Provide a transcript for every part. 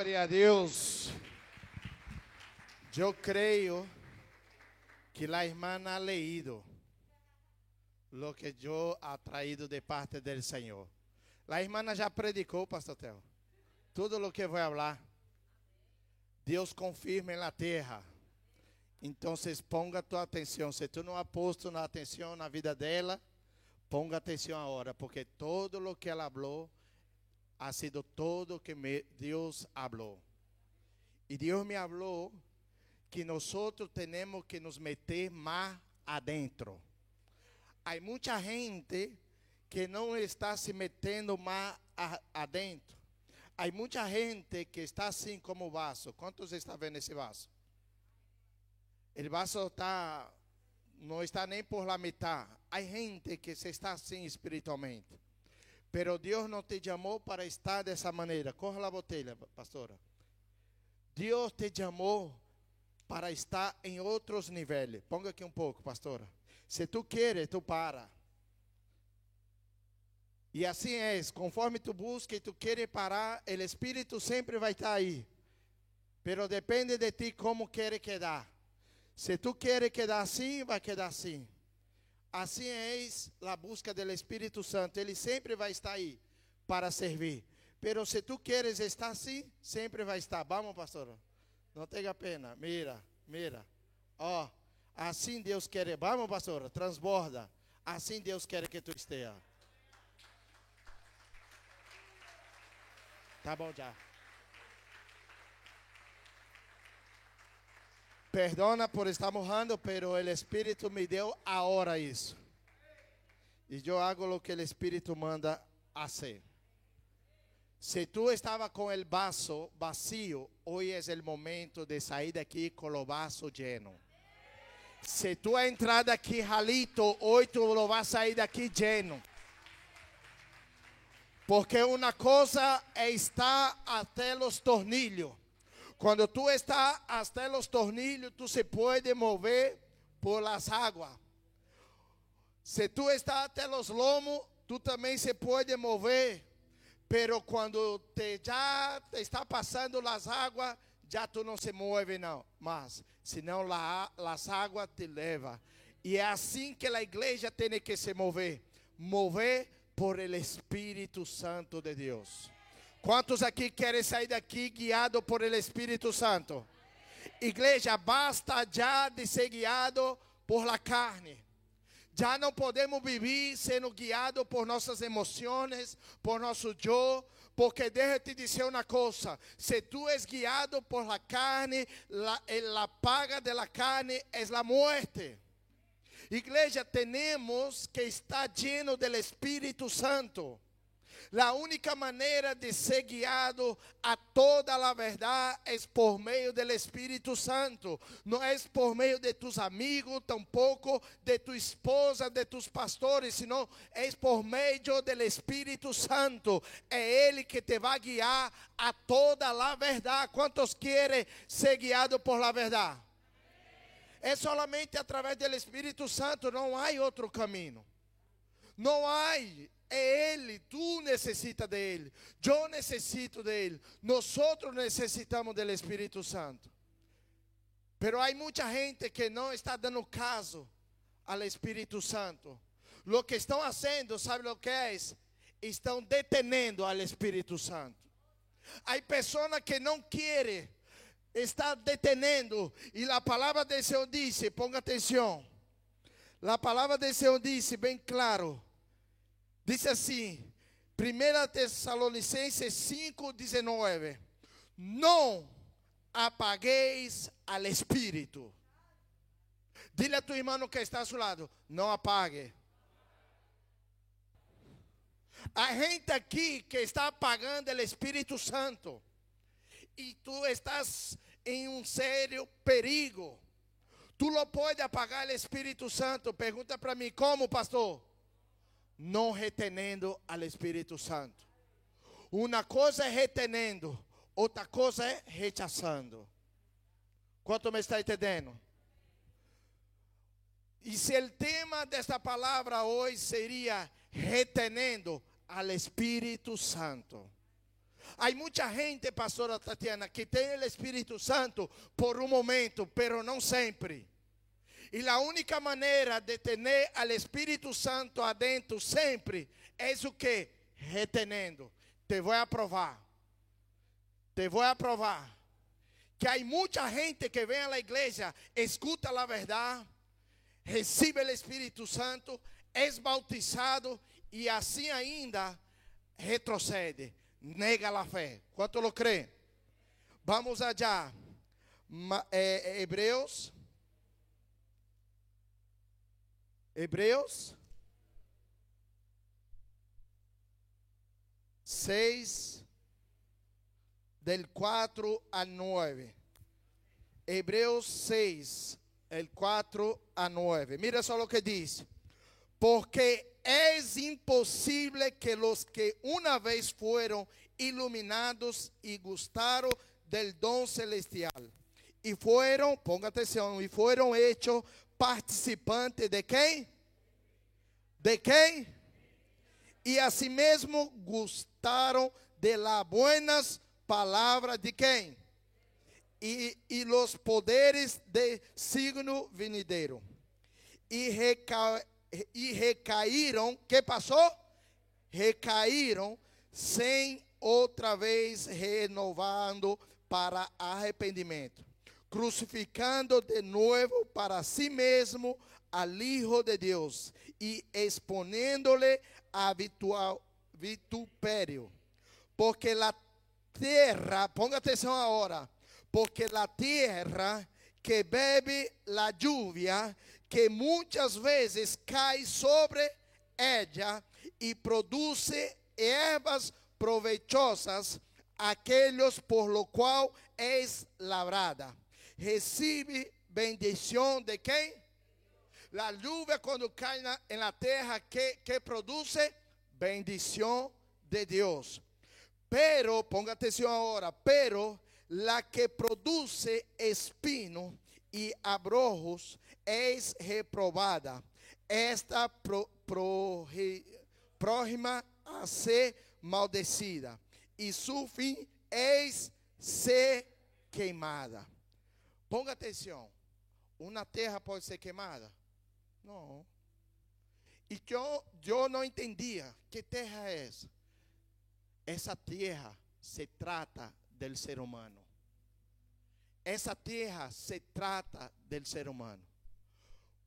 Glória a Deus. Eu creio que a irmã ha leído lo que eu ha traído de parte do Senhor. A irmã já predicou, pastor Teo. Tudo o que vou falar. Deus confirma na terra. Então, ponga tua atenção. Se tu não ha posto na atenção na vida dela, ponga atenção agora, porque todo o que ela falou ha sido todo que me, Deus falou. E Deus me falou que nós temos que nos meter mais adentro. Há muita gente que não está se metendo mais adentro. Há muita gente que está assim como vaso. Quantos estão vendo esse vaso? O vaso está, não está nem por la metade. Há gente que se está assim espiritualmente. Pero Deus não te chamou para estar dessa maneira. Corra a botella, pastora. Deus te chamou para estar em outros níveis. Ponga aqui um pouco, pastora. Se tu queres, tu para. E assim é, conforme tu busca e tu queres parar, o Espírito sempre vai estar aí. Pero depende de ti como queres quedar. Se tu queres quedar assim, vai quedar assim. Assim é a busca do Espírito Santo. Ele sempre vai estar aí para servir. Pero se tu queres estar assim, sempre vai estar. Vamos, pastor. Não tenha pena. Mira, mira. Ó, oh, assim Deus quer. Vamos, pastor. Transborda. Assim Deus quer que tu esteja. Tá bom já. Perdona por estar morrendo, pero el Espírito me deu agora isso. E eu hago o que o Espírito manda fazer. Se tu estava com o vaso vazio, hoje é o momento de sair daqui com o vaso lleno. Se tu é entrado aqui ralito, hoje tu lo vas sair daqui lleno. Porque uma coisa é estar até os tornilhos. Quando tu está hasta los tornillos, tu se pode mover por las águas. Se tu está até los lomos, tu também se pode mover. Pero quando te já te está passando las águas, já tu não se move não. Mas, senão la, las águas te leva. E é assim que a igreja tem que se mover. Mover por el Espírito Santo de Deus. Quantos aqui querem sair daqui guiado por el Espírito Santo? Igreja, basta já de ser guiado por la carne. Já não podemos viver sendo guiado por nossas emoções, por nosso eu, porque deixa te dizer uma coisa: se tu és guiado por la carne, la, la paga de la carne é la muerte. Igreja, temos que estar lleno del Espírito Santo. A única maneira de ser guiado a toda a verdade é por meio do Espírito Santo. Não é por meio de tus amigos, tampouco de tu esposa, de tus pastores, senão é por meio do Espírito Santo. É Ele que te vai guiar a toda a verdade. Quantos querem ser guiados por la verdade? É somente através do Espírito Santo, não há outro caminho. Não há é Ele, tu necessitas dele, eu necessito dele, nós necessitamos do Espírito Santo. Pero há muita gente que não está dando caso ao Espírito Santo. Lo que estão fazendo, sabe o que é? Estão deteniendo ao Espírito Santo. Há pessoas que não querem, está deteniendo, e a palavra de Senhor disse, ponga atenção. A palavra de Senhor disse bem claro Diz assim, 1 Tessalonicenses 5, 19: Não apagueis al Espírito. Dile a tu irmão que está a seu lado: Não apague. A gente aqui que está apagando o Espírito Santo. E tu estás em um sério perigo. Tu não pode apagar o Espírito Santo. Pergunta para mim, como, pastor? Não retenendo ao Espírito Santo. Uma coisa é retenendo, outra coisa é rechaçando. Quanto me está entendendo? E se o tema desta palavra hoje seria retenendo ao Espírito Santo. Há muita gente, pastora Tatiana, que tem o Espírito Santo por um momento, pero não sempre. E a única maneira de ter o Espírito Santo adentro sempre é o que? Retenendo. Te vou aprovar. Te vou aprovar. Que há muita gente que vem à igreja, escuta a verdade, recebe o Espírito Santo, é bautizado e assim ainda retrocede nega la fe. ¿Cuánto lo cree? Vamos allá. Ma, eh, Hebreos. Hebreos 6 del 4 al 9. Hebreos 6, el 4 a 9. Mira só o que diz. Porque es imposible que los que una vez fueron iluminados y gustaron del don celestial y fueron, ponga atención, y fueron hechos participantes de quem? De quem? E asimismo gustaram de las buenas palabras de quem? E, e los poderes de signo venidero. E reca, e recaíram, que passou? Recaíram sem outra vez renovando para arrependimento, crucificando de novo para si mesmo al Hijo de Deus e exponendo-lhe a vitupério. Porque a terra, ponga atenção agora, porque a terra que bebe la lluvia que muitas vezes cai sobre ella e produz ervas provechosas, aqueles por lo qual és labrada. Recebe bendição de quem? La lluvia quando cai na, en la terra que, produz bendição de Deus. Pero, ponga atenção agora, pero la que produce espino e abrojos és reprobada. Esta pro, pro, próxima a ser maldecida. E su fim és ser queimada. Ponga atenção. Uma terra pode ser queimada? Não. E eu, eu não entendia. Que terra é essa? Essa terra se trata do ser humano. Essa terra se trata do ser humano.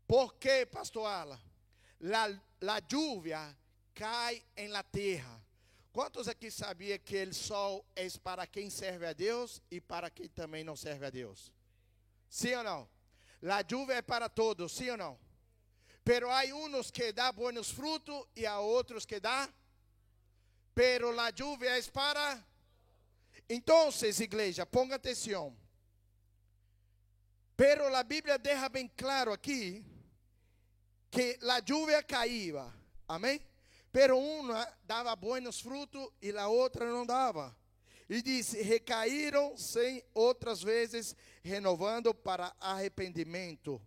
¿Por qué, pastor Ala? La, la lluvia cai em la terra. Quantos aqui sabiam que o sol é para quem serve a Deus e para quem também não serve a Deus? Sim ou não? La lluvia é para todos, sim ou não? Pero há uns que dá buenos frutos e há outros que dá. Pero la lluvia é para. Então, igreja, ponga atenção. Pero a Bíblia deixa bem claro aqui que la lluvia caía. Amém? Pero uma dava buenos frutos e a outra não dava. E diz: recaíram sem outras vezes, renovando para arrependimento,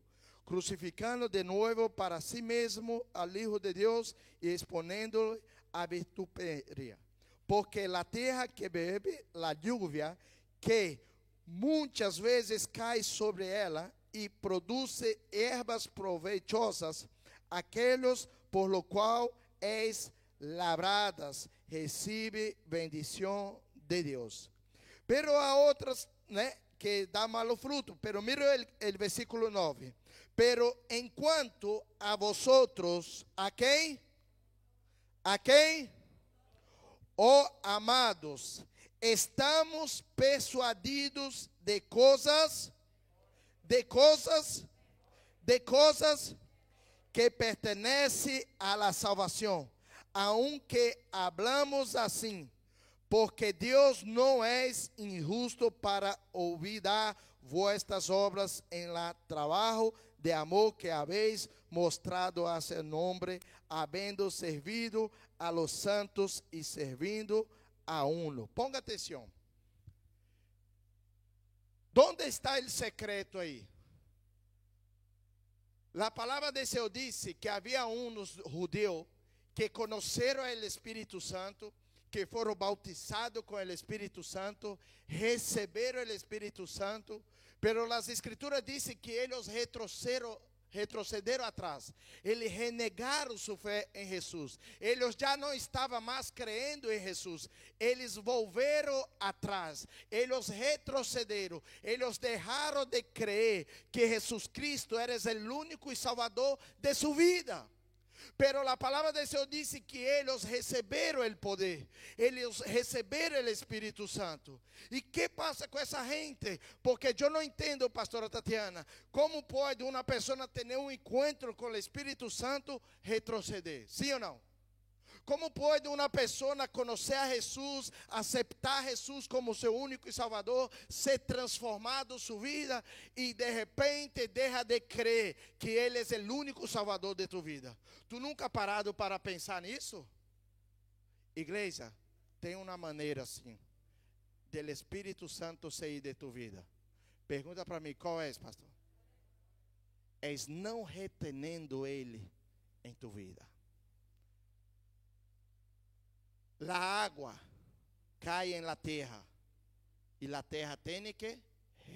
crucificando de novo para si mesmo al Hijo de Deus e exponendo a vituperia. Porque a terra que bebe a lluvia, que muitas vezes cai sobre ela e produz ervas provechosas, aqueles por lo qual és labradas, recebe bendição de Deus. Pero há outras, né, que dá malo fruto. Pero mira el, el versículo 9. Pero enquanto a vosotros, a quem? A quem? Oh amados, estamos persuadidos de coisas, de coisas, de coisas que pertenece a la salvación, aunque hablamos así, porque Dios no es injusto para olvidar vuestras obras en el trabajo de amor que habéis mostrado a seu nombre, habiendo servido a los santos y servindo a uno. Ponga atención. ¿Dónde está el secreto ahí? A palavra de Deus disse que havia uns judeus que conheceram o Espírito Santo, que foram bautizados com o Espírito Santo, receberam o Espírito Santo, pero as escrituras dizem que eles retrocederam retrocederam atrás. Eles renegaram sua fé em Jesus. Eles já não estavam mais crendo em Jesus. Eles volveram atrás. Eles retrocederam. Eles deixaram de crer que Jesus Cristo era o único e salvador de sua vida. Pero la palabra de Dios dice que ellos recibieron el poder, ellos recibieron el Espíritu Santo. ¿Y qué pasa con esa gente? Porque yo no entiendo, pastora Tatiana, cómo puede una persona tener un encuentro con el Espíritu Santo retroceder. ¿Sí o no? Como pode uma pessoa conhecer a Jesus, aceitar Jesus como seu único e salvador, ser transformado sua vida e de repente deixa de crer que Ele é o único salvador de tu vida? Tu nunca parado para pensar nisso? Igreja, tem uma maneira assim, do Espírito Santo sair de tu vida. Pergunta para mim, qual é, pastor? É não retenendo Ele em tu vida. La agua cae en la tierra y la tierra tiene que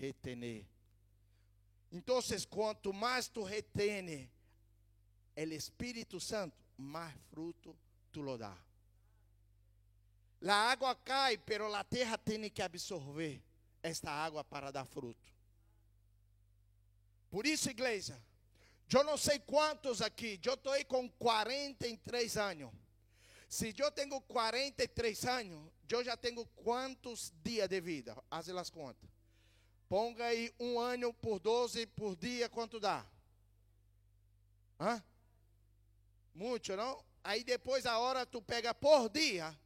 retener. Entonces, cuanto más tú retenes el Espíritu Santo, más fruto tú lo das. La agua cae, pero la tierra tiene que absorber esta agua para dar fruto. Por isso, igreja, eu não sei quantos aqui, eu estou com 43 anos. Se eu tenho 43 anos, eu já tenho quantos dias de vida? Faze as contas. Ponga aí um ano por 12 por dia, quanto dá? Hã? Muito, não? Aí depois a hora tu pega por dia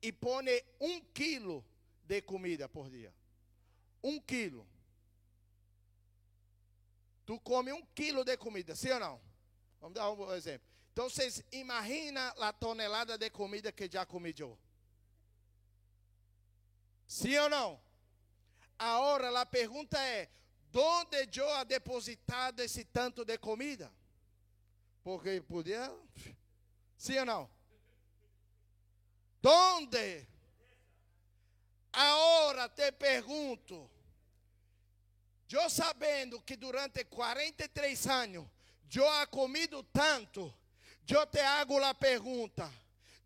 e põe um quilo de comida por dia. Um quilo. Tu come um quilo de comida, sim ou não? Vamos dar um exemplo. Então vocês imaginam a tonelada de comida que já comi eu. Sim ou não? Agora a pergunta é: onde eu ha depositado esse tanto de comida? Porque podia. Sim ou não? Onde? Agora te pergunto. Eu sabendo que durante 43 anos eu ha comido tanto eu te hago a pergunta: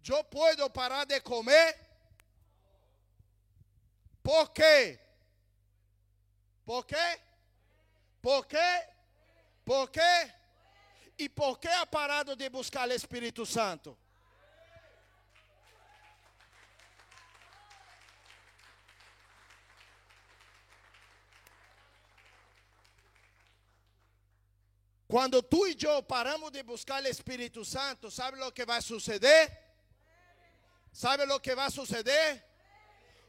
eu posso parar de comer? ¿Por quê? ¿Por quê? ¿Por quê? ¿Por quê? E por que ha parado de buscar o Espírito Santo? Quando tu e eu paramos de buscar o Espírito Santo, sabe o que vai suceder? Sabe o que vai suceder?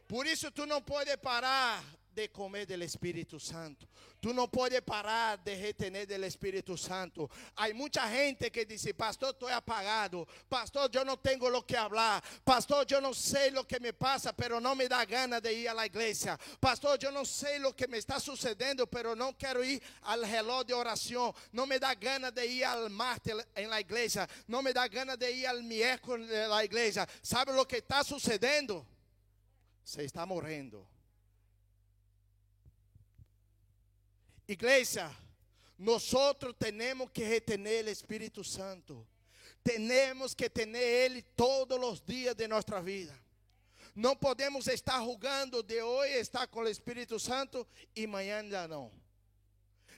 Por isso tu não pode parar de comer do Espírito Santo. Tu não pode parar de retener do Espírito Santo. Há muita gente que diz: Pastor, estou apagado. Pastor, eu não tenho o que falar. Pastor, eu não sei o que me passa, pero não me dá gana de ir à igreja. Pastor, eu não sei o que me está sucedendo, pero não quero ir ao relógio de oração. Não me dá gana de ir ao martes em la igreja. Não me dá gana de ir ao miércoles na igreja. Sabe o que está sucedendo? Você está morrendo. Iglesia, nosotros tenemos que retener el Espíritu Santo. Tenemos que tener Ele todos os dias de nossa vida. Não podemos estar jugando de hoje estar com o Espírito Santo e amanhã já não.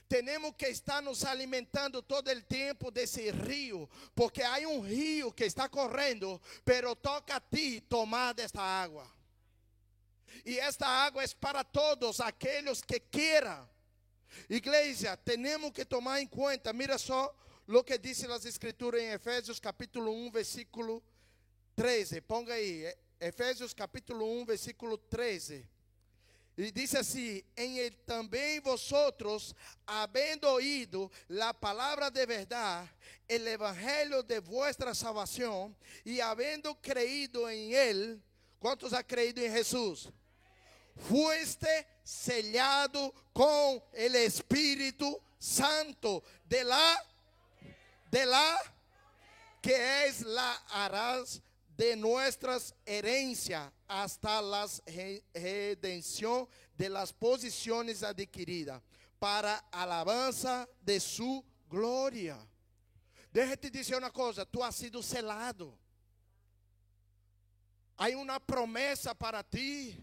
Temos que estar nos alimentando todo o tempo desse rio, porque há um rio que está correndo, pero toca a ti tomar desta água. E esta água é para todos aqueles que queiram Igreja, temos que tomar em conta, mira só o que diz as escrituras em Efésios capítulo 1, versículo 13. Ponga aí, Efésios capítulo 1, versículo 13. E diz assim: Em ele também vosotros, havendo oído a palavra de verdade, o evangelho de vuestra salvação, e havendo creído em ele, quantos ha creído em Jesus? Fuiste sellado con el Espíritu Santo de la de la que es la araz de nuestras herencias hasta la redención de las posiciones adquiridas para alabanza de su gloria. Deixa te dizer uma coisa, tu has sido selado. Há uma promessa para ti.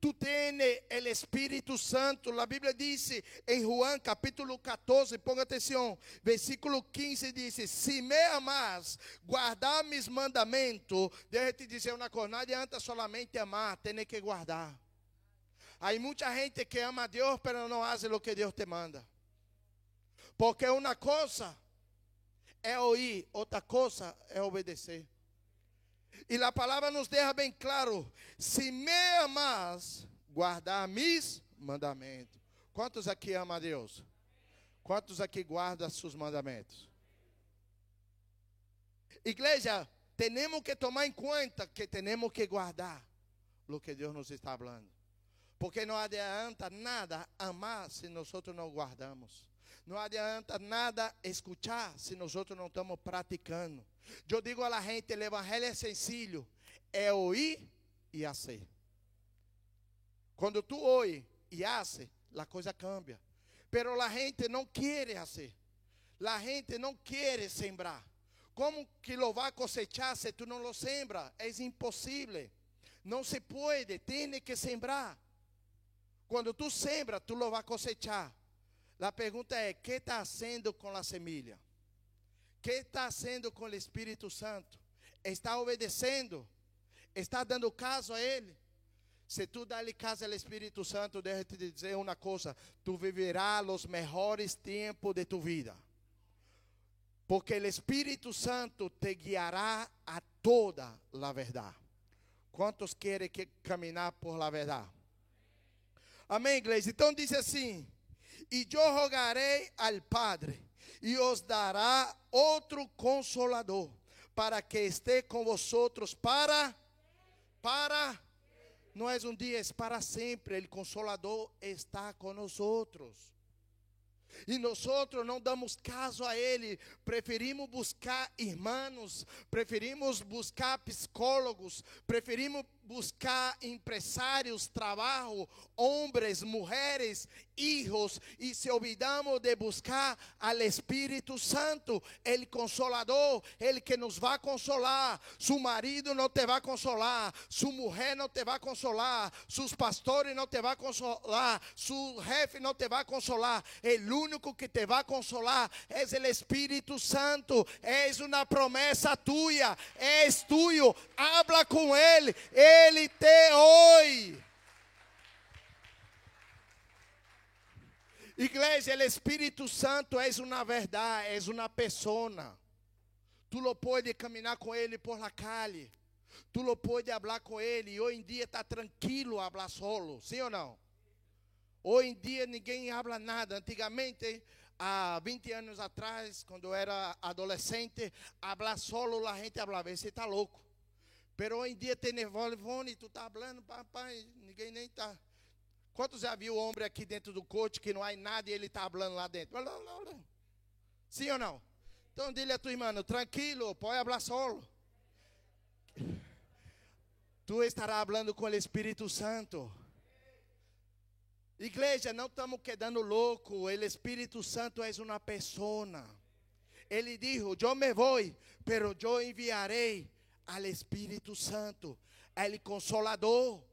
Tu tens o Espírito Santo. A Bíblia diz em Juan capítulo 14, ponga atenção, versículo 15 diz: Se me amas, guardar meus mandamentos. Deixa te dizer uma coisa: não adianta solamente amar, tem que guardar. Há muita gente que ama a Deus, mas não faz o que Deus te manda. Porque uma coisa é ouvir, outra coisa é obedecer. E a palavra nos deixa bem claro: se me amas, guardar mis mandamentos. Quantos aqui amam a Deus? Quantos aqui guardam seus mandamentos? Igreja, temos que tomar em conta que temos que guardar o que Deus nos está falando. Porque não adianta nada amar se nós não guardamos. Não adianta nada escuchar se nós não estamos praticando. Eu digo a la gente, o evangelho é sencillo, é ouvir e fazer. Quando tu ouve e hace, a coisa cambia. Pero a gente não quer fazer. A gente não quer sembrar. Como que lo vai cosechar se tu não lo sembra? É impossível. Não se pode, tem que sembrar. Quando tu sembra, tu lo vai cosechar. A pergunta é: que está sendo com a semilha? Que está sendo com o Espírito Santo? Está obedecendo? Está dando caso a Ele? Se tu dá-lhe caso ao Espírito Santo, deixa te dizer uma coisa: tu viverás os melhores tempos de tu vida. Porque o Espírito Santo te guiará a toda a verdade. Quantos querem que caminhar por la verdade? Amém, igreja? Então diz assim: E eu rogarei ao Padre e os dará outro consolador, para que esteja com vosotros para para não é um dia, é para sempre. O consolador está conosco. E nós não damos caso a ele, preferimos buscar irmãos, preferimos buscar psicólogos, preferimos buscar empresários, trabalho, homens, mulheres, hijos, e se olvidamos de buscar al Espírito Santo, el consolador, el que nos vai consolar. Su marido não te vai consolar, su mulher não te vai consolar, sus pastores não te vai consolar, su jefe não te vai consolar. El único que te vai consolar é o Espírito Santo. É uma promessa tuya, é tuyo. Habla com ele. ele ele te ouve. Igreja, o Espírito Santo é uma verdade, é uma pessoa. Tu lo pode caminhar com ele por la calle. Tu lo pode falar com ele. E hoje em dia está tranquilo falar solo, sim ou não? Hoje em dia ninguém habla nada. Antigamente, há 20 anos atrás, quando eu era adolescente, falar solo, a gente falava, você está louco. Pero hoje em dia tem telefone, tu tá falando, papai, ninguém nem tá. Quantos já viu o homem aqui dentro do coach que não há nada e ele está falando lá dentro? Sim ou não? Então dile a tu irmão, tranquilo, pode falar solo. Tu estará falando com o Espírito Santo. Igreja, não estamos quedando louco. O Espírito Santo é uma pessoa. Ele disse: Eu me vou, pero eu enviarei al Espírito Santo, al Consolador.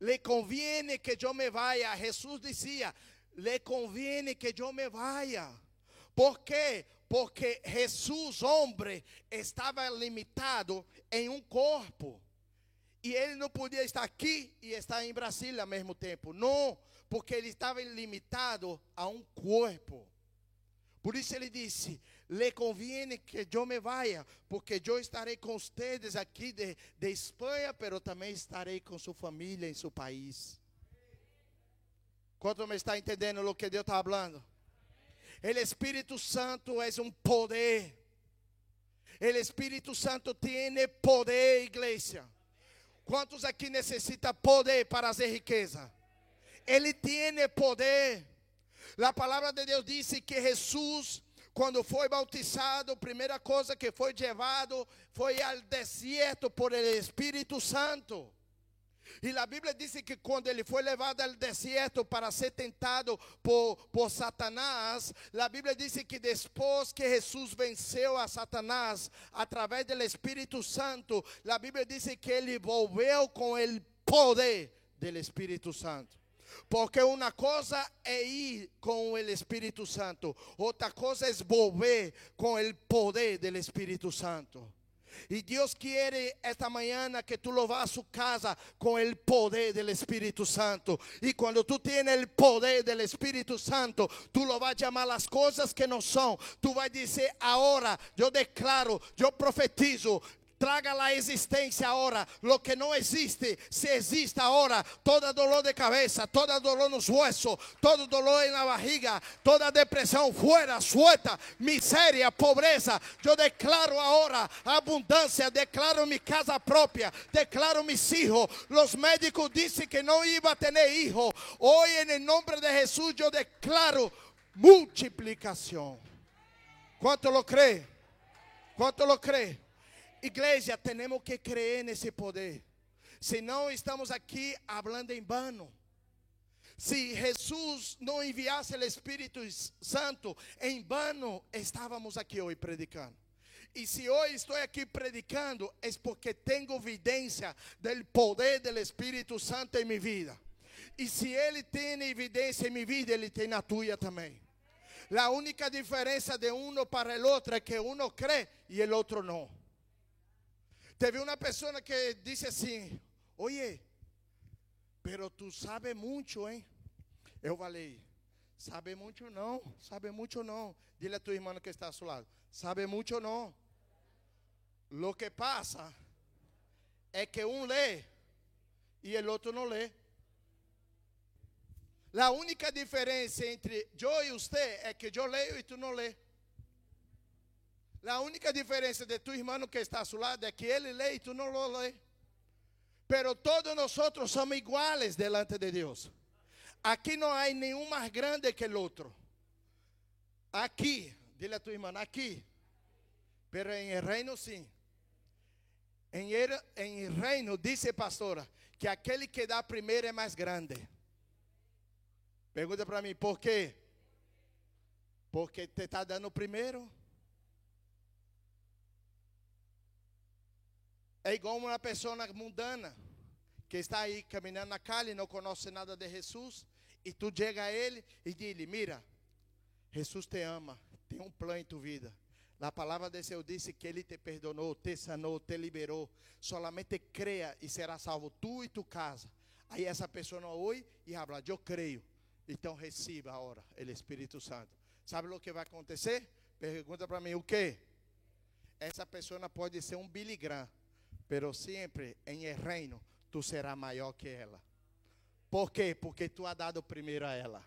Le conviene que eu me vaya. Jesús dizia: Le conviene que eu me vaya. ¿Por quê? Porque Jesus, homem, estava limitado em um corpo. E ele não podia estar aqui e estar em Brasília ao mesmo tempo. Não, porque ele estava limitado a um corpo. Por isso ele disse: le conviene que eu me vaya, porque eu estarei com vocês aqui de, de Espanha, pero também estarei com sua família em seu país. Quanto me está entendendo o que Deus está falando? O Espírito Santo é um poder. O Espírito Santo tem poder, igreja. Quantos aqui necessita poder para fazer riqueza? Ele tem poder. A palavra de Deus disse que Jesus quando foi bautizado, primeira coisa que foi levado foi ao deserto por el Espírito Santo. E a Bíblia diz que quando ele foi levado ao deserto para ser tentado por, por Satanás, a Bíblia diz que depois que Jesus venceu a Satanás através do Espírito Santo, a Bíblia diz que ele volveu com o poder do Espírito Santo. Porque uma coisa é ir com o Espírito Santo, outra coisa é volver com o poder do Espírito Santo. Y Dios quiere esta mañana que tú lo vas a su casa con el poder del Espíritu Santo. Y cuando tú tienes el poder del Espíritu Santo, tú lo vas a llamar las cosas que no son. Tú vas a decir, ahora yo declaro, yo profetizo, Traga a existência agora. Lo que não existe, se existe agora. Toda dolor de cabeça, toda dolor nos huesos, todo dolor na barriga, toda depressão, fora, suelta, miséria, pobreza. Eu declaro agora abundância. Declaro minha casa própria. Declaro mis hijos. Los médicos dizem que não iba a ter hijo. Hoje, em nome de Jesus, eu declaro multiplicação. Quanto lo crê? Quanto lo crê? Igreja, temos que crer nesse poder. Senão estamos aqui falando em vano. Se Jesus não enviasse o Espírito Santo, em vano estávamos aqui hoje predicando. E se hoje estou aqui predicando, é porque tenho evidência do poder do Espírito Santo em minha vida. E se ele tem evidência em minha vida, ele tem na tua também. A única diferença de um para o outro é que um crê e o outro não. Teve uma pessoa que disse assim: Oye, pero tu sabe muito, hein? Eu falei: Sabe muito não, sabe muito não. Dile a tu irmão que está ao seu lado: Sabe muito não. Lo que passa é que um lê e o outro não lê. A única diferença entre eu e você é que eu leio e tu não lê. A única diferença de tu irmão que está a seu lado é que ele lê e tu não lo lê. Pero todos nós somos iguais delante de Deus. Aqui não há nenhum mais grande que o outro. Aqui, dile a tu irmã, aqui. Pero em el reino sim. Em el, em el reino, disse pastora, que aquele que dá primeiro é mais grande. Pergunta para mim, por quê? Porque te está dando primeiro. É igual uma pessoa mundana que está aí caminhando na calle não conhece nada de Jesus. E tu chega a ele e diz: Mira, Jesus te ama, tem um plano em tua vida. A palavra de Deus disse que Ele te perdonou, te sanou, te liberou. Solamente creia e será salvo tu e tu casa. Aí essa pessoa não oi e habla, eu creio. Então receba agora o Espírito Santo. Sabe o que vai acontecer? Pergunta para mim, o que? Essa pessoa pode ser um Billy pero sempre em el reino tu serás maior que ela. ¿Por quê? Porque tu has dado primeiro a ela.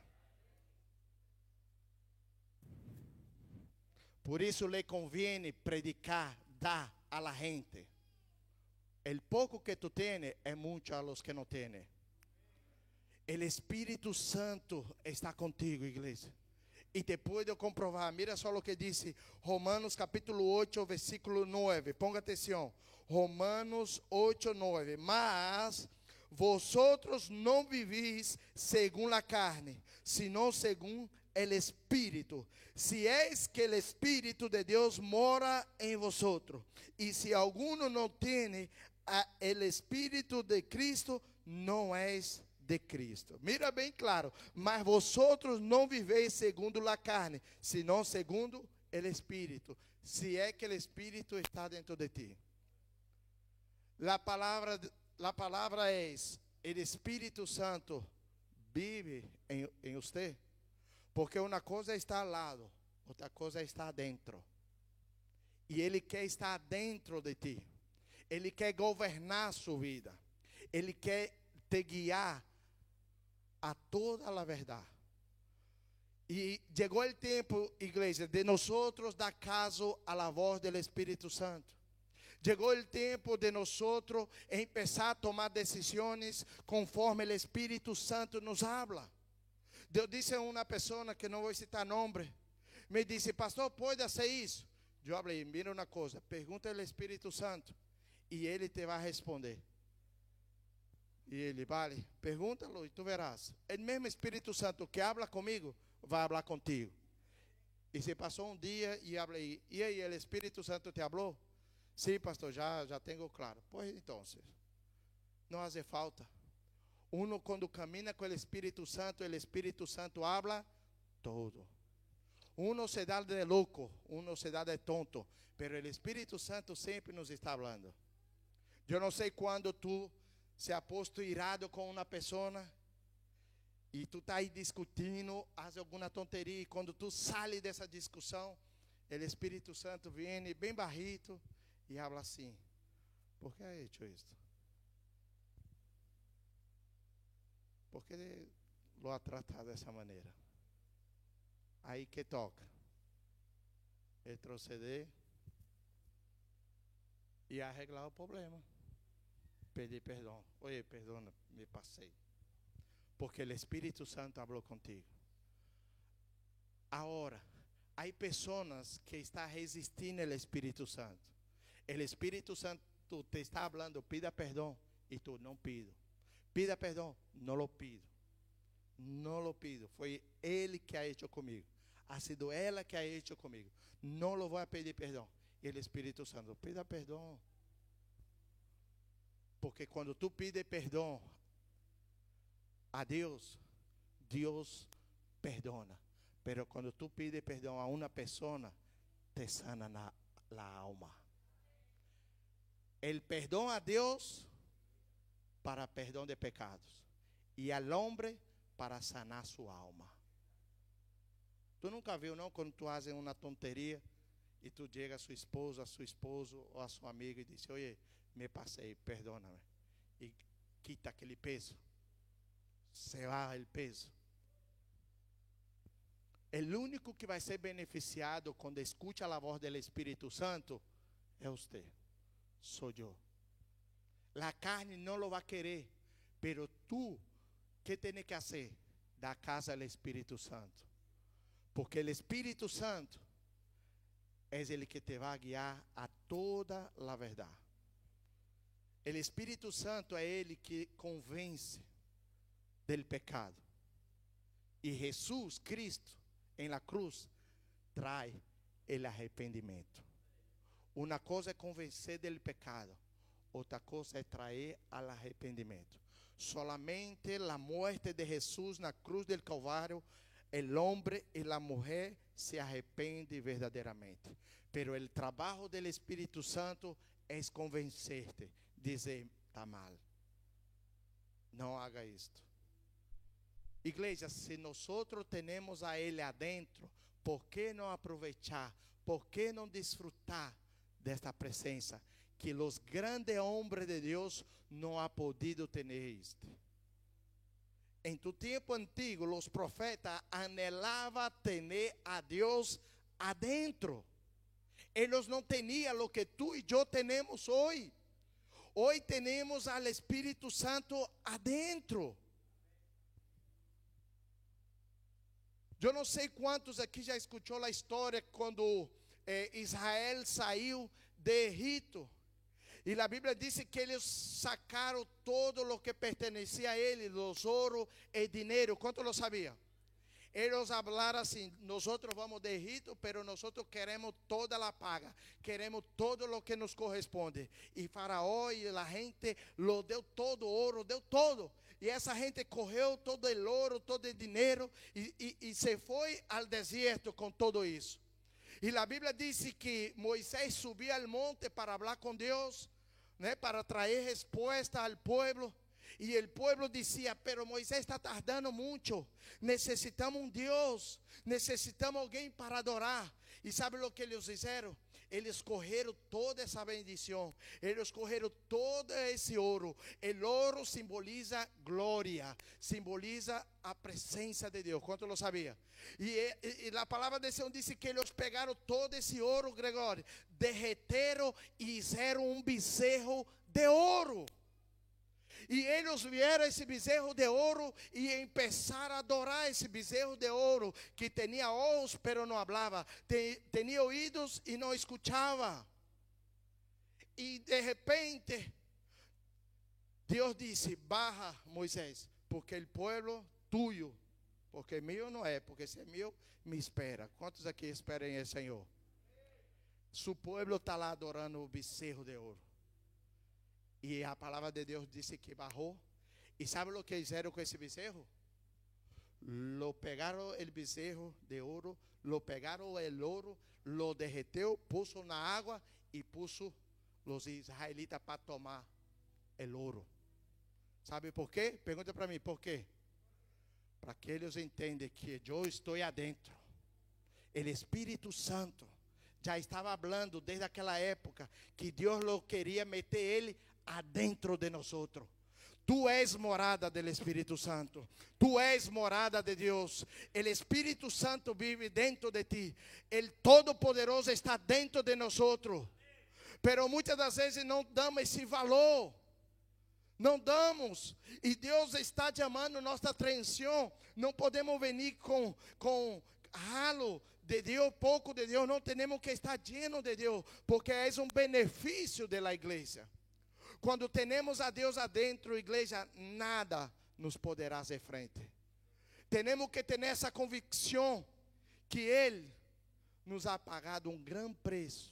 Por isso lhe conviene predicar, dar a la gente. El pouco que tu tienes é muito a los que não têm. El Espírito Santo está contigo, igreja. E de eu comprovar, mira só o que disse Romanos capítulo 8, versículo 9. Ponga atenção. Romanos 8, 9. Mas vosotros não vivis segundo a carne, sino segundo el Espírito. Si es que el Espírito de Deus mora em vosotros, e se alguno não tem el Espírito de Cristo, não és de Cristo. Mira bem claro, mas vosotros não viveis segundo a carne, sino segundo el Espírito. Se é que o Espírito está dentro de ti. La palavra, la palavra é: o Espírito Santo vive em, em você. Porque uma coisa está ao lado, outra coisa está dentro. E Ele quer estar dentro de ti. Ele quer governar a sua vida. Ele quer te guiar a toda a verdade. E chegou o tempo, igreja, de nós dar caso à voz do Espírito Santo. Chegou o tempo de nós empezar a tomar decisões conforme o Espírito Santo nos habla. Deus disse a uma pessoa que não vou citar nome, me disse, pastor, pode ser isso? Eu falei, mira uma coisa, pergunta ao Espírito Santo e ele te vai responder. E ele, vale, pergunta-lo e tu verás. O mesmo Espírito Santo que habla comigo, vai falar contigo. E se passou um dia e falei, e aí, o Espírito Santo te falou? Sim, pastor, já, já tenho claro. Pois então, não hace falta. Uno quando camina com o Espírito Santo, o Espírito Santo habla todo. Uno se dá de louco, uno se dá de tonto, pero o Espírito Santo sempre nos está falando. Eu não sei quando tu se ha irado com uma pessoa e tu está aí discutindo, faz alguma tonteria, e quando tu sai dessa discussão, o Espírito Santo vem bem barrito e habla assim: Por que ha hecho isto? Por que lo ha tratado dessa maneira? Aí que toca. Retroceder e arreglar o problema pedir perdão. Oi, perdona, me passei. Porque o Espírito Santo falou contigo. Agora, há pessoas que estão resistindo ao Espírito Santo. O Espírito Santo te está falando, pida perdão, e tu não pido. Pida perdão, não lo pido. Não lo pido. Foi Ele que ha hecho comigo. Ha sido ela que ha hecho comigo. Não lo vou pedir perdão. E o Espírito Santo, pida perdão. Porque quando tu pide perdão a Deus, Deus perdona. Pero quando tu pide perdão a uma pessoa, te sana na, la alma. El perdão a Deus para perdão de pecados e al hombre para sanar sua alma. Tu nunca viu não quando tu fazes uma tonteria e tu chega a sua esposa, a seu esposo ou a sua amiga e diz: "Oye, me passei, perdóname. E quita aquele peso. Se va o peso. O único que vai ser beneficiado quando escuta a voz do Espírito Santo é você. Sou eu. A carne não lo vai querer, pero tu, que tem que fazer? Da casa ao Espírito Santo. Porque o Espírito Santo é ele que te vai guiar a toda a verdade. O Espírito Santo é ele que convence del pecado. E Jesus Cristo em la cruz traz el arrependimento. Uma coisa é convencer del pecado, outra coisa é trazer al arrependimento. Solamente la muerte de Jesús na cruz del Calvário, el hombre y la mujer se arrepende verdadeiramente. Pero el trabajo del Espírito Santo es convencerte dizer está mal. Não haga isto. Igreja, se nós temos a Ele adentro, por que não aproveitar? Por que não desfrutar desta presença? Que os grandes homens de Deus não ha podido ter isto. Em tu tempo antigo, os profetas anelavam ter a Deus adentro. Eles não tinham o que tu e eu temos hoje. Hoy tenemos al Espíritu Santo adentro. Eu não sei quantos aqui já escutou a história quando eh, Israel saiu de Egito. E a Bíblia diz que eles sacaram todo o que pertencia a eles, os ouro e dinheiro. Quanto lo sabia? Eles hablaram assim: nós vamos de Egito, pero nós queremos toda a paga, queremos todo o que nos corresponde. E Faraó e a gente lo deu todo ouro, deu todo. E essa gente correu todo o ouro, todo o dinheiro e, e, e se foi ao deserto com todo isso. E a Bíblia diz que Moisés subiu ao monte para falar com Deus, né, para trazer resposta ao povo. E o povo dizia: Pero Moisés está tardando muito. Necessitamos um Deus. Necessitamos alguém para adorar. E sabe o que eles fizeram? Eles correram toda essa bendição. Eles correram todo esse ouro. O ouro simboliza glória. Simboliza a presença de Deus. Quanto lo sabia? E, e, e a palavra de Senhor disse que eles pegaram todo esse ouro, Gregório, derreteram e fizeram um bezerro de ouro. E eles vieram esse bezerro de ouro e começaram a adorar esse bezerro de ouro que tinha olhos, pero não falava, tinha ouvidos e não escutava. E de repente, Deus disse: Barra, Moisés, porque o povo tuyo, porque meu não é, porque se é meu, me espera. Quantos aqui esperam em Senhor? Su povo está lá adorando o bezerro de ouro. E a palavra de Deus disse que barrou. E sabe o que fizeram com esse bezerro? Lo pegaram o bezerro de ouro, lo pegaram o ouro, lo derreteu, puso na água e puso os israelitas para tomar o ouro. Sabe por quê? Pergunta para mim, por quê? Para que eles entendam que eu estou adentro. O Espírito Santo já estava falando desde aquela época que Deus lo queria meter ele adentro de nós. Tu és morada do Espírito Santo. Tu és morada de Deus. O Espírito Santo vive dentro de ti. O Todo-Poderoso está dentro de nós. Pero muitas das vezes não damos esse valor. Não damos. E Deus está chamando nossa atenção. Não podemos venir com, com halo de Deus, pouco de Deus. Não temos que estar lleno de Deus. Porque é um benefício da igreja. Quando temos a Deus adentro, igreja, nada nos poderá fazer frente. Temos que ter essa convicção que Ele nos ha pagado um grande preço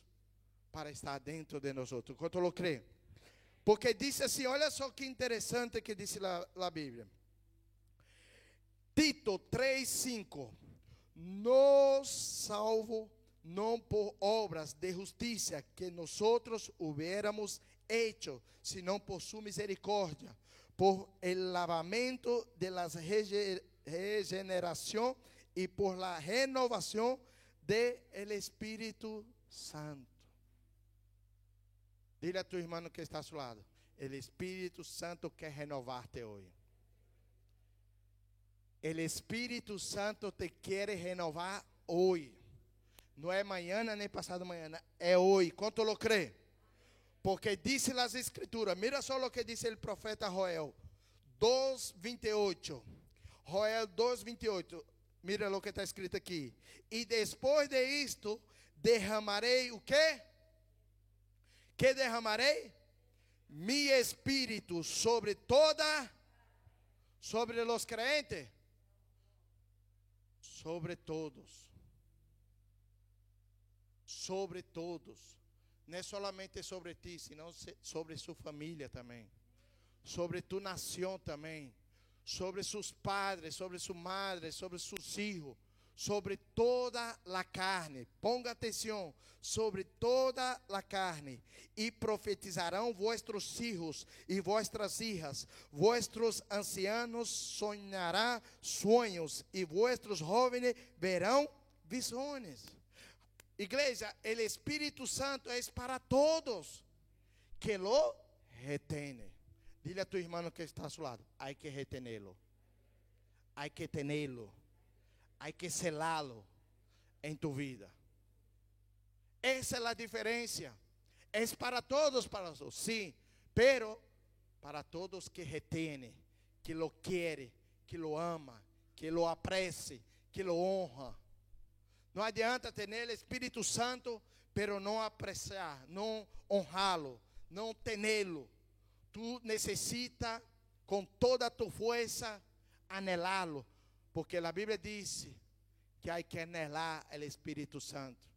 para estar dentro de nós. Quanto lo crê? Porque disse assim: olha só que interessante que disse a Bíblia. Tito 3,5: Nos salvo não por obras de justiça que nós hubiéramos hecho, sino por su misericordia, por el lavamiento de la regeneración y por la renovación del de Espíritu Santo. Dile a tu hermano que está a su lado, el Espíritu Santo quer renovarte hoy. El Espíritu Santo te quiere renovar hoy. Não é amanhã nem passado amanhã, é hoje. Quanto lo crê? Porque disse as escrituras, mira só o que disse o profeta Joel 2:28. Joel 2:28. Mira o que está escrito aqui. E depois de isto derramarei o quê? Que derramarei? Mi espírito sobre toda sobre os crentes, sobre todos. Sobre todos não é somente sobre ti, senão sobre sua família também, sobre tu nação também, sobre seus padres, sobre sua madre, sobre seus filhos, sobre toda a carne. Ponga atenção, sobre toda a carne. E profetizarão vossos filhos e vossas filhas, vossos ancianos sonharão sonhos e vossos jovens verão visões. Igreja, o Espírito Santo é para todos que lo retene. Dile a tu irmão que está a seu lado, hay que retenerlo. Hay que tenerlo. Hay que selá-lo em tu vida. Essa é a diferença. É para todos, para todos, sim, pero para todos que retene, que lo quiere, que lo ama, que lo aprecie, que lo honra. Não adianta ter nele Espírito Santo, pero não apreciar, não honrá-lo, não tê-lo. Tu necessita com toda a tua força anelá-lo, porque a Bíblia diz que há que anelar o Espírito Santo.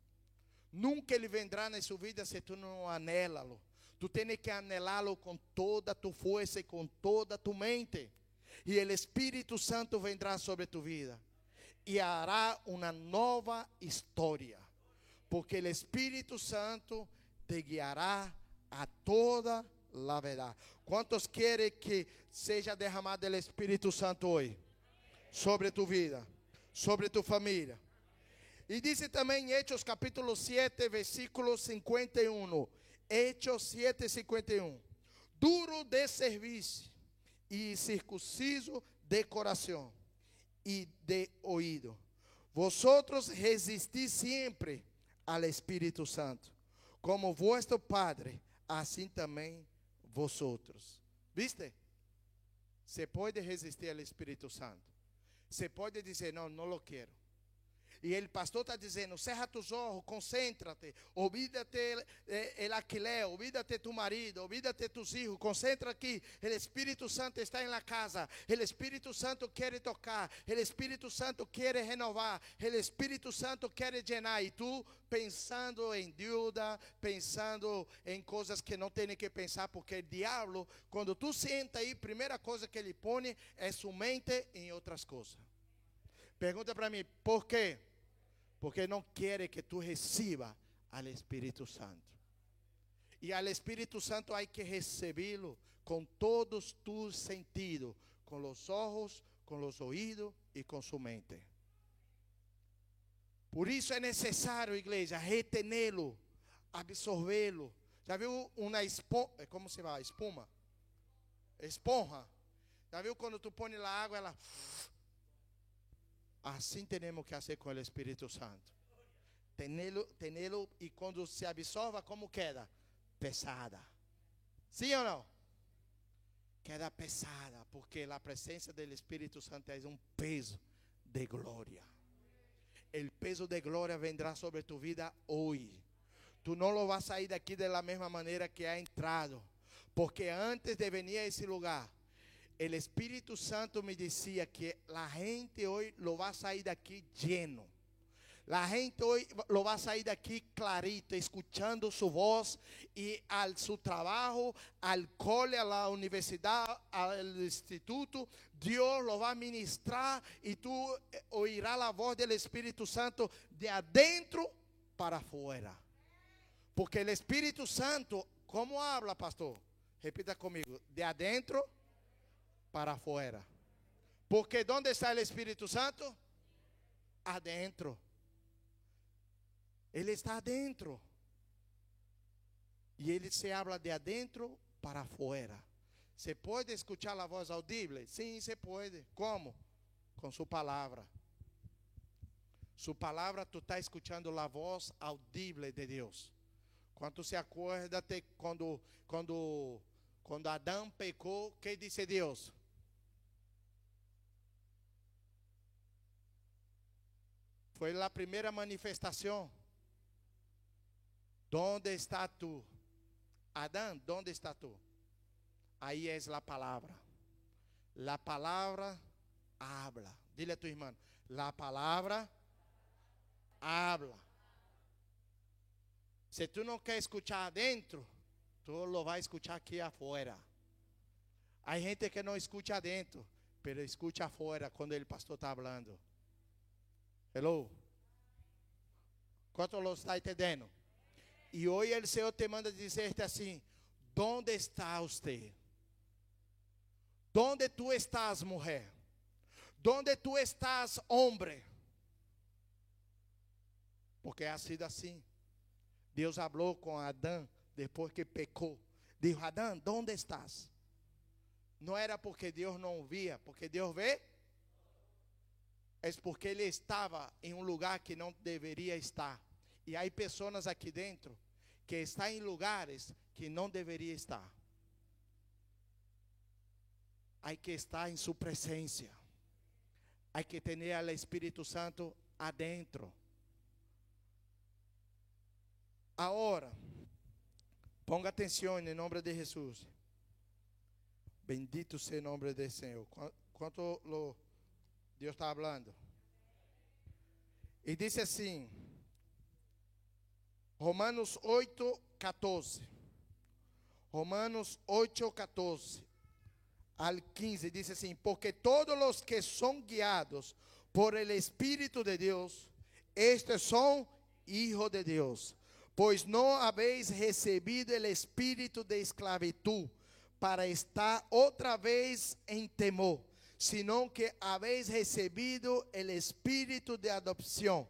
Nunca ele vendrá na sua vida se tu não anelá-lo. Tu tens que anelá-lo com toda a tua força e com toda a tua mente. E o Espírito Santo vendrá sobre a tua vida e hará uma nova história, porque o Espírito Santo te guiará a toda a verdade. Quantos querem que seja derramado o Espírito Santo hoje? Sobre tu vida, sobre tu família. E diz também em Hechos capítulo 7, versículo 51. Hechos 7, 51. Duro de serviço e circunciso de coração y de oído. Vosotros resistís siempre al Espíritu Santo, como vuestro Padre, assim também vosotros. ¿Viste? Você pode resistir ao Espírito Santo. Você pode dizer, não, não lo quero. E ele pastor está dizendo, cerra tus olhos, concéntrate, olvídate el alquiler, olvídate tu marido, olvídate tus hijos, concentra aqui. O Espírito Santo está em la casa. O Espírito Santo quer tocar. O Espírito Santo quer renovar. O Espírito Santo quer llenar. E tu pensando em deuda, pensando em coisas que não tem que pensar, porque o diabo, quando tu senta aí, primeira coisa que ele põe é sua mente em outras coisas. Pergunta para mim, por quê? Porque não quer que tu receba ao Espírito Santo. E ao Espírito Santo há que recebê-lo com todos tus sentidos, com os olhos, com os ouvidos e com sua mente. Por isso é necessário, igreja, retenê-lo, absorvê-lo. Já viu uma espuma, como se fala? Espuma? Esponja. Já viu quando tu põe lá água, ela Assim temos que fazer com o Espírito Santo. Tenê-lo, e quando se absorva, como queda? Pesada. Sim ou não? Queda pesada, porque a presença do Espírito Santo é um peso de glória. O peso de glória vendrá sobre tu vida hoje. Tu não lo vas sair daqui da mesma maneira que ha entrado, porque antes de venir a esse lugar, el Espíritu Santo me decía que la gente hoy lo va a salir de aquí lleno. La gente hoy lo va a salir de aquí clarito, escuchando su voz y al su trabajo, al cole, a la universidad, al instituto, Dios lo va a ministrar y tú eh, oirás la voz del Espíritu Santo de adentro para afuera. Porque el Espíritu Santo, ¿cómo habla, pastor? Repita conmigo, de adentro para afuera. Porque ¿dónde está el Espíritu Santo? Adentro. Ele está adentro. E ele se habla de adentro para fora. Você pode escuchar a voz audible? Sim, você pode. Como? Com sua palavra. Sua palavra, tu está escutando a voz audible de Deus. Quando se acorda quando quando quando Adão pecou, que disse Deus? Foi a primeira manifestação. Onde está tu? Adão, onde está tu? Aí é a palavra. La palavra habla. Dile a tu irmão. La palavra habla. Se tu não quer escuchar adentro, tu lo vai escuchar aqui afuera. Há gente que não escuta adentro, pero escuta afuera quando o pastor está falando. Hello? Quanto lo está entendendo? E hoje o Senhor te manda dizer assim: Onde está você? Onde tu estás, mulher? Onde tu estás, homem? Porque é sido assim. Deus falou com Adão depois que pecou. Dijo: Adão, onde estás? Não era porque Deus não via, porque Deus vê é porque ele estava em um lugar que não deveria estar. E há pessoas aqui dentro que estão em lugares que não deveria estar. Há que estar em sua presença. Há que ter o Espírito Santo adentro. Agora, ponga atenção em nome de Jesus. Bendito seja o nome do Senhor. Quanto lo Deus está falando. E disse assim, Romanos 8, 14. Romanos 8, 14 al 15 dice assim: Porque todos os que são guiados por el Espírito de Deus, estes são hijos de Deus. Pois não habéis recebido o espírito de esclavitud para estar outra vez em temor sino que habéis recibido el espíritu de adopción,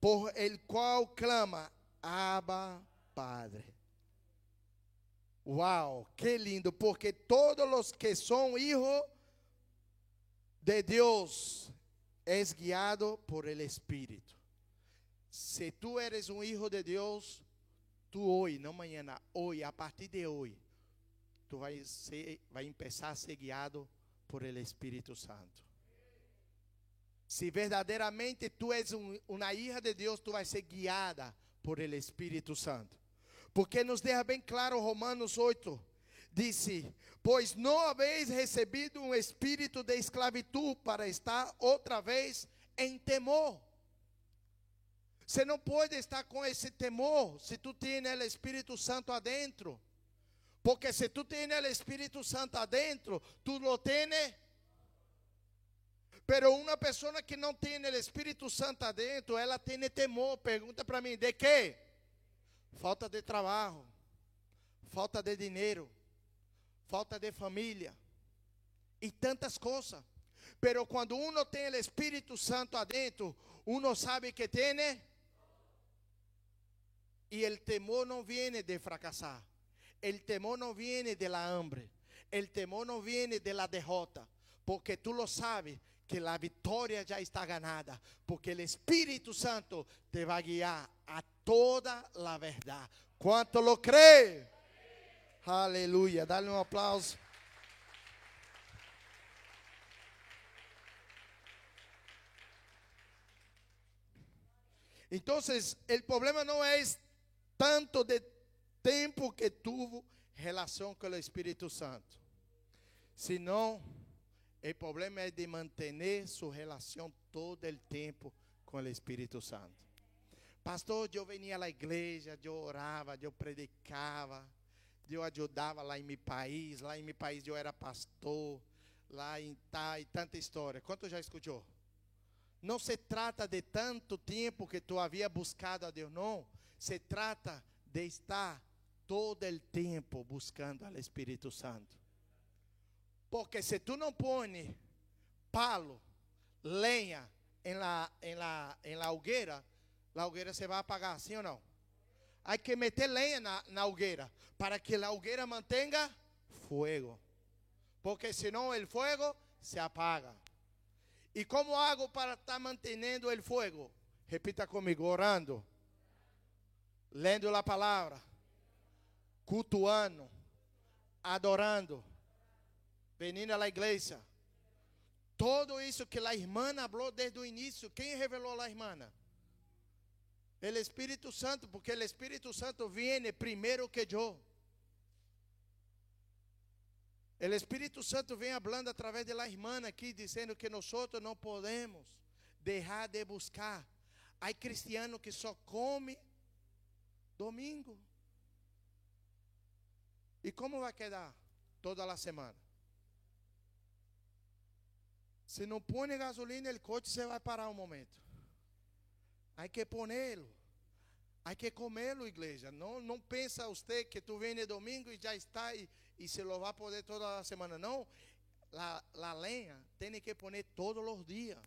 por el cual clama, Abba Padre. Uau, que lindo, porque todos os que são hijos de Deus es guiado por el Espírito. Se tu eres um hijo de Deus, tu hoje, não amanhã, hoje, a partir de hoje, tu vai ser, vai começar a ser guiado por el Espírito Santo. Se verdadeiramente tu és um, uma hija de Deus, tu vais ser guiada por el Espírito Santo. Porque nos deixa bem claro Romanos 8, disse: Pois não habéis recebido um espírito de esclavitud para estar outra vez em temor. Você não pode estar com esse temor se tu tem o Espírito Santo adentro. Porque se tu tens o Espírito Santo adentro, tu lo tienes. Pero uma pessoa que não tem o Espírito Santo adentro, ela tem temor. Pergunta para mim, de quê? Falta de trabalho, falta de dinheiro, falta de família e tantas coisas. Pero quando uno tem o Espírito Santo adentro, uno sabe que tem e o temor não vem de fracassar. El temor no viene de la hambre. El temor no viene de la derrota. Porque tú lo sabes que la victoria ya está ganada. Porque el Espíritu Santo te va a guiar a toda la verdad. ¿Cuánto lo cree? Aleluya. Dale un aplauso. Entonces, el problema no es tanto de tempo que tuvo relação com o Espírito Santo. Senão, o problema é de manter sua relação todo o tempo com o Espírito Santo. Pastor, eu venia à igreja, eu orava, eu predicava, eu ajudava lá em meu país, lá em meu país eu era pastor, lá em tá, e tanta história. Quanto já escutou? Não se trata de tanto tempo que tu havia buscado a Deus, não. Se trata de estar todo el tempo buscando al Espírito Santo. Porque se tu não põe palo, lenha em la, em la, em la hogueira, a hogueira se vai apagar, sim ou não? Há que meter lenha na hogueira para que a hogueira mantenha fogo. Porque senão o fogo se apaga. E como hago para estar tá mantendo o fogo? Repita comigo, orando, lendo a palavra cultuando, adorando, venindo à igreja. Todo isso que a irmã falou desde o início, quem revelou a irmã? O Espírito Santo, porque o Espírito Santo vem primeiro que eu. O Espírito Santo vem falando através da irmã aqui, dizendo que nós não podemos deixar de buscar. Há cristiano que só come domingo. E como vai quedar toda a semana? Se não põe gasolina, o coche você vai parar um momento. Há que pô-lo. Há que comê-lo, igreja. Não, não pensa você que tu vem domingo e já está e, e se lo vai poder toda a semana. Não. La lenha tem que pôr todos os dias.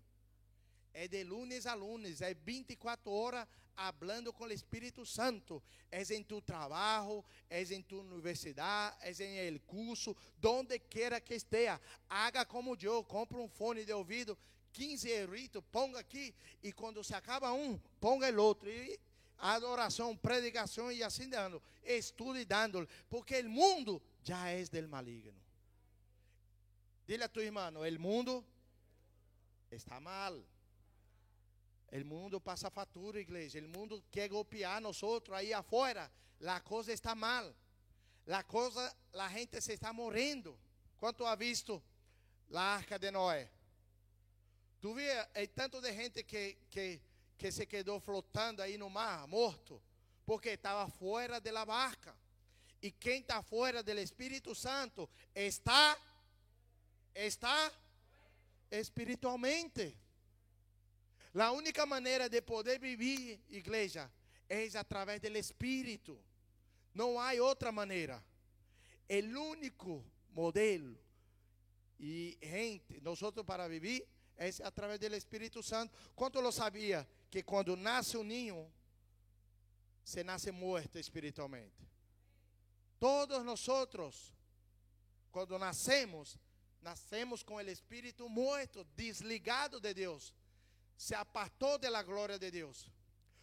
É de lunes a lunes. É 24 horas hablando con el Espíritu Santo. Es en tu trabajo, es en tu universidad, es en el curso, donde quiera que esté. Haga como yo, compra un fone de ouvido, 15 euros, ponga aqui, e quando se acaba um, ponga o outro. E adoração, predicação e assim dando. Estude dando, porque o mundo já é del maligno. Dile a tu irmão, o mundo está mal. O mundo passa fatura, igreja. O mundo quer golpear nós outros aí afuera. A coisa está mal. A coisa, a gente se está morrendo. Quanto ha visto a arca de Noé? Tu via, é tanto de gente que, que, que se quedou flotando aí no mar, morto, porque estava fora da barca. E quem está fora do Espírito Santo está, está espiritualmente. A única maneira de poder viver, igreja, é através do Espírito. Não há outra maneira. O único modelo e gente, nós para viver é através do Espírito Santo. Quanto lo sabia que quando nasce um ninho, se nasce morto espiritualmente? Todos nós, quando nascemos, nascemos com o espírito morto, desligado de Deus se apartou de la gloria de Dios.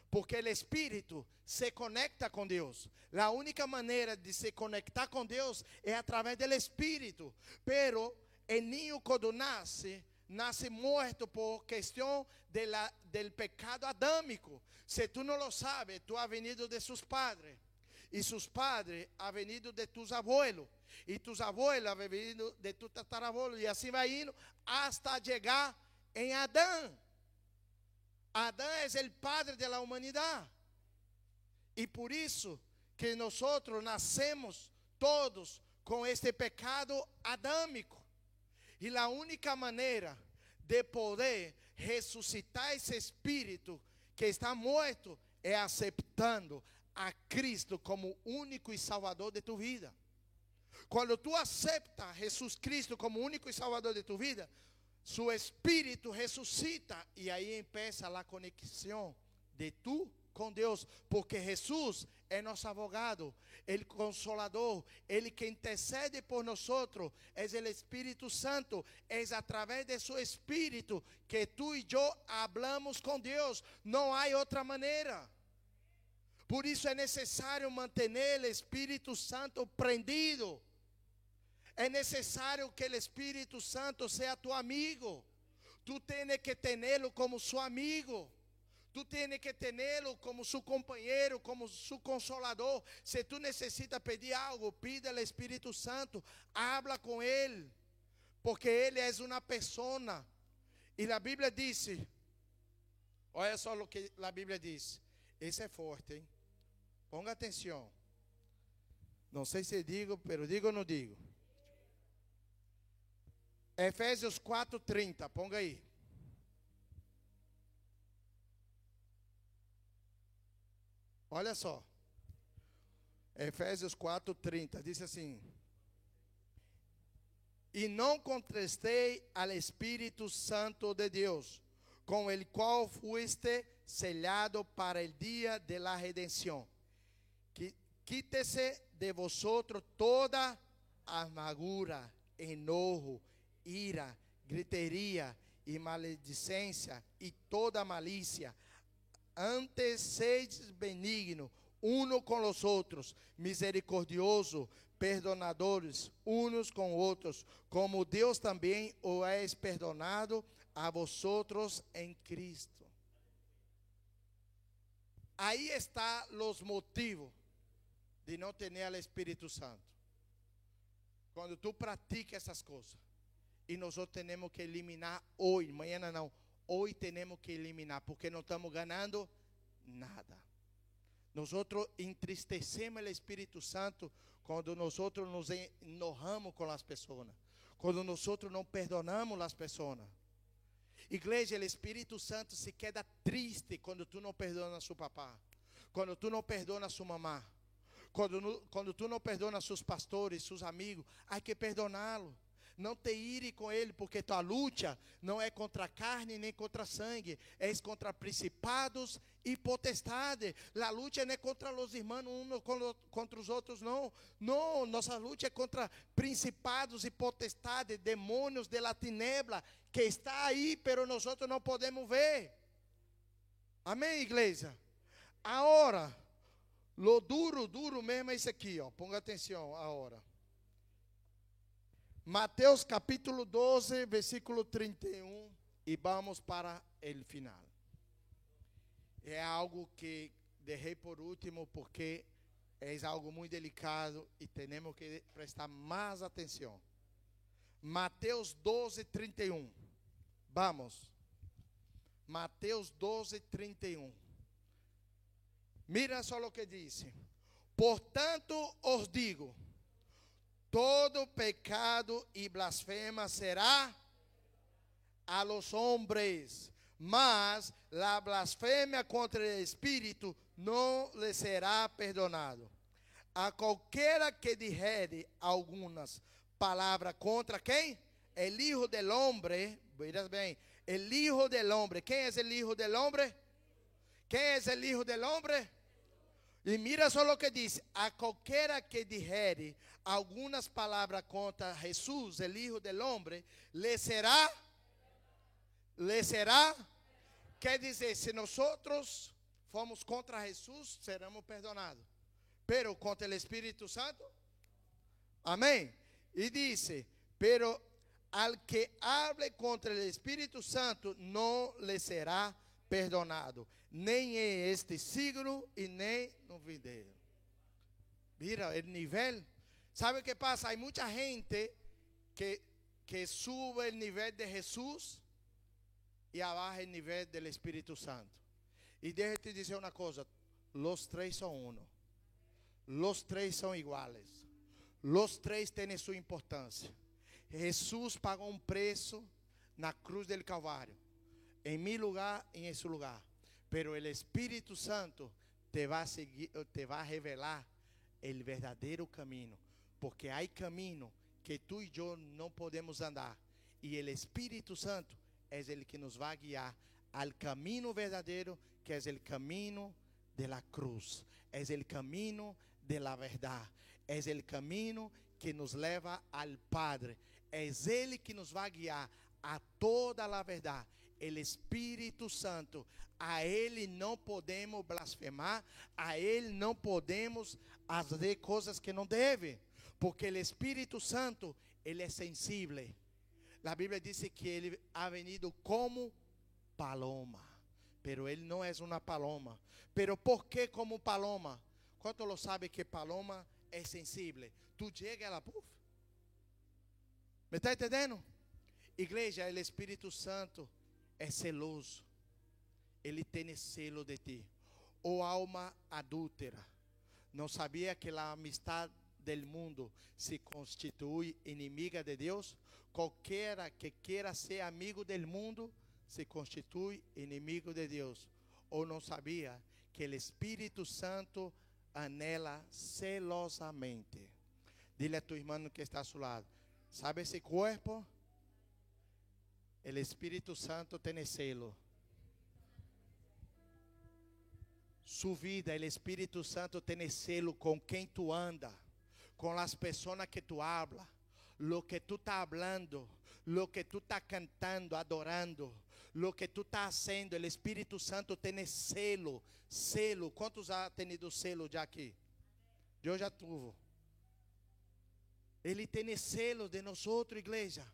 Porque el Espíritu se conecta con Dios. La única manera de se conectar con Dios es a través del Espíritu. Pero el niño cuando nace, nace muerto por cuestión de la, del pecado adámico. Si tú no lo sabes, tú has venido de sus padres. Y sus padres han venido de tus abuelos. Y tus abuelos han venido de tu tatarabuelo. Y así va indo hasta llegar en Adán. Adán es el padre de la humanidad. Y por eso que nosotros nacemos todos com este pecado adâmico. E a única maneira de poder ressuscitar esse espírito que está morto é aceitando a Cristo como único e salvador de tu vida. Quando tu aceitas Jesus Cristo como único e salvador de tu vida, seu espírito ressuscita e aí empieza a conexão de tu com Deus, porque Jesus é nosso advogado, Ele consolador, Ele que intercede por nós, é o Espírito Santo, é através de seu Espírito que tu e eu hablamos com Deus, não há outra maneira. Por isso é necessário manter o Espírito Santo prendido. É necessário que o Espírito Santo seja tu amigo. Tu tens que tê-lo como seu amigo. Tu tienes que tenerlo como su compañero, como su consolador. Si tú necesitas pedir algo, pide al Espíritu Santo, habla con Él, porque Él es una persona. Y la Biblia dice, olha só lo que la Biblia dice, esse é forte, hein? Ponga atenção. Não sei se digo, pero digo ou não digo. Efésios 4:30, ponga aí. Olha só. Efésios 4:30 diz assim: E não contestei ao Espírito Santo de Deus, com o qual fuiste sellado para o dia de la redenção. Quítese de vosotros toda amargura, enojo, ira, griteria e maledicência e toda malícia antes seis benigno, uno com os outros, misericordioso, perdonadores uns com outros, como Deus também o é perdonado a vosotros em Cristo. Aí está os motivos de não ter o Espírito Santo. Quando tu pratica essas coisas, e nós temos que eliminar hoje, amanhã não, hoy tenemos que eliminar porque no estamos ganando nada. Nosotros entristecemos el Espíritu Santo cuando nosotros nos enojamos con las personas, cuando nosotros no perdonamos las personas. Igreja, o Espírito Santo se queda triste quando tu não perdonas seu papá, quando tu não perdonas sua mamá, quando, quando tu não perdonas seus pastores, seus amigos. Há que perdoná-lo. Não te ire com ele, porque tua luta não é contra carne nem contra sangue, é contra principados e potestade. A luta não é contra os irmãos uns contra os outros, não. Não, nossa luta é contra principados e potestades, demônios de la tinebla, que está aí, pero nós não podemos ver. Amém, igreja? Agora, lo duro, duro mesmo é isso aqui, ó. Ponga atenção, agora. Mateus capítulo 12, versículo 31, e vamos para o final. É algo que deixei por último porque é algo muito delicado e temos que prestar mais atenção. Mateus 12, 31. Vamos. Mateus 12, 31. Mira só o que disse. Portanto, os digo todo pecado y blasfema será a los hombres, mas la blasfemia contra el Espíritu no le será perdonado. A cualquiera que dijere algunas palabras contra quem? El Hijo del Hombre, verás bem, el Hijo del Hombre. Quem é el Hijo del Hombre? Quem é el Hijo del Hombre? E mira só o que diz: a qualquer que dijere algumas palavras contra Jesus, o Hijo del Hombre, le será, le será, quer dizer, se nós fomos contra Jesus, seremos perdonados. Pero contra o Espírito Santo, amém? E disse: pero al que hable contra el Espíritu Santo no le será perdonado, nem em este siglo e nem no vindeiro. Mira el nivel. ¿Sabe qué pasa? Hay mucha gente que, que sube el nivel de Jesús y abaja el nivel del Espíritu Santo. Y déjate decir una cosa, los tres son uno. Los tres son iguales. Los tres tienen su importancia. Jesús pagó un precio na cruz del Calvario, en mi lugar en su lugar. Pero el Espíritu Santo te va a seguir, te va a revelar el verdadero camino, porque hay camino que tú y yo no podemos andar, y el Espíritu Santo es el que nos va a guiar al camino verdadero, que es el camino de la cruz, es el camino de la verdad, es el camino que nos leva al Padre, es Ele que nos vai guiar a toda a verdade. El Espírito Santo, a Ele não podemos blasfemar, a Ele não podemos fazer coisas que não deve, porque o Espírito Santo, Ele é sensível. A Bíblia diz que Ele ha venido como paloma, pero Ele não é uma paloma. Pero por que como paloma? Quanto lo sabe que paloma é sensível? Tu chega ela, puf, ¿Me está entendendo? Igreja, o Espírito Santo é celoso. Ele tem selo de ti. Ou alma adúltera. Não sabia que a amistade del mundo se constitui inimiga de Deus? Qualquer que queira ser amigo del mundo se constitui inimigo de Deus. Ou não sabia que o Espírito Santo anela celosamente. Dile a tu irmão que está a seu lado. ¿Sabe ese cuerpo? El Espíritu Santo tiene celo. Su vida, el Espíritu Santo tiene celo con quien tú andas, con las personas que tú hablas, lo que tú estás hablando, lo que tú estás cantando, adorando, lo que tú estás haciendo. El Espíritu Santo tiene celo, celo. ¿Cuántos ha tenido celo ya aquí? Yo ya tuve. Ele tem selo de nós, igreja.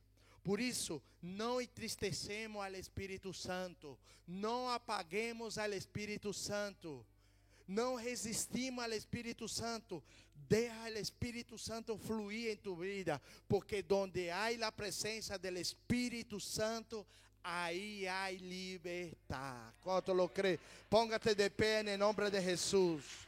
Por isso, não entristecemos ao Espírito Santo, não apaguemos ao Espírito Santo, não resistimos ao Espírito Santo. Deja o Espírito Santo fluir em tu vida, porque donde há a presença do Espírito Santo, aí há libertad. Quanto lo crê? Póngate de pé em nome de Jesus.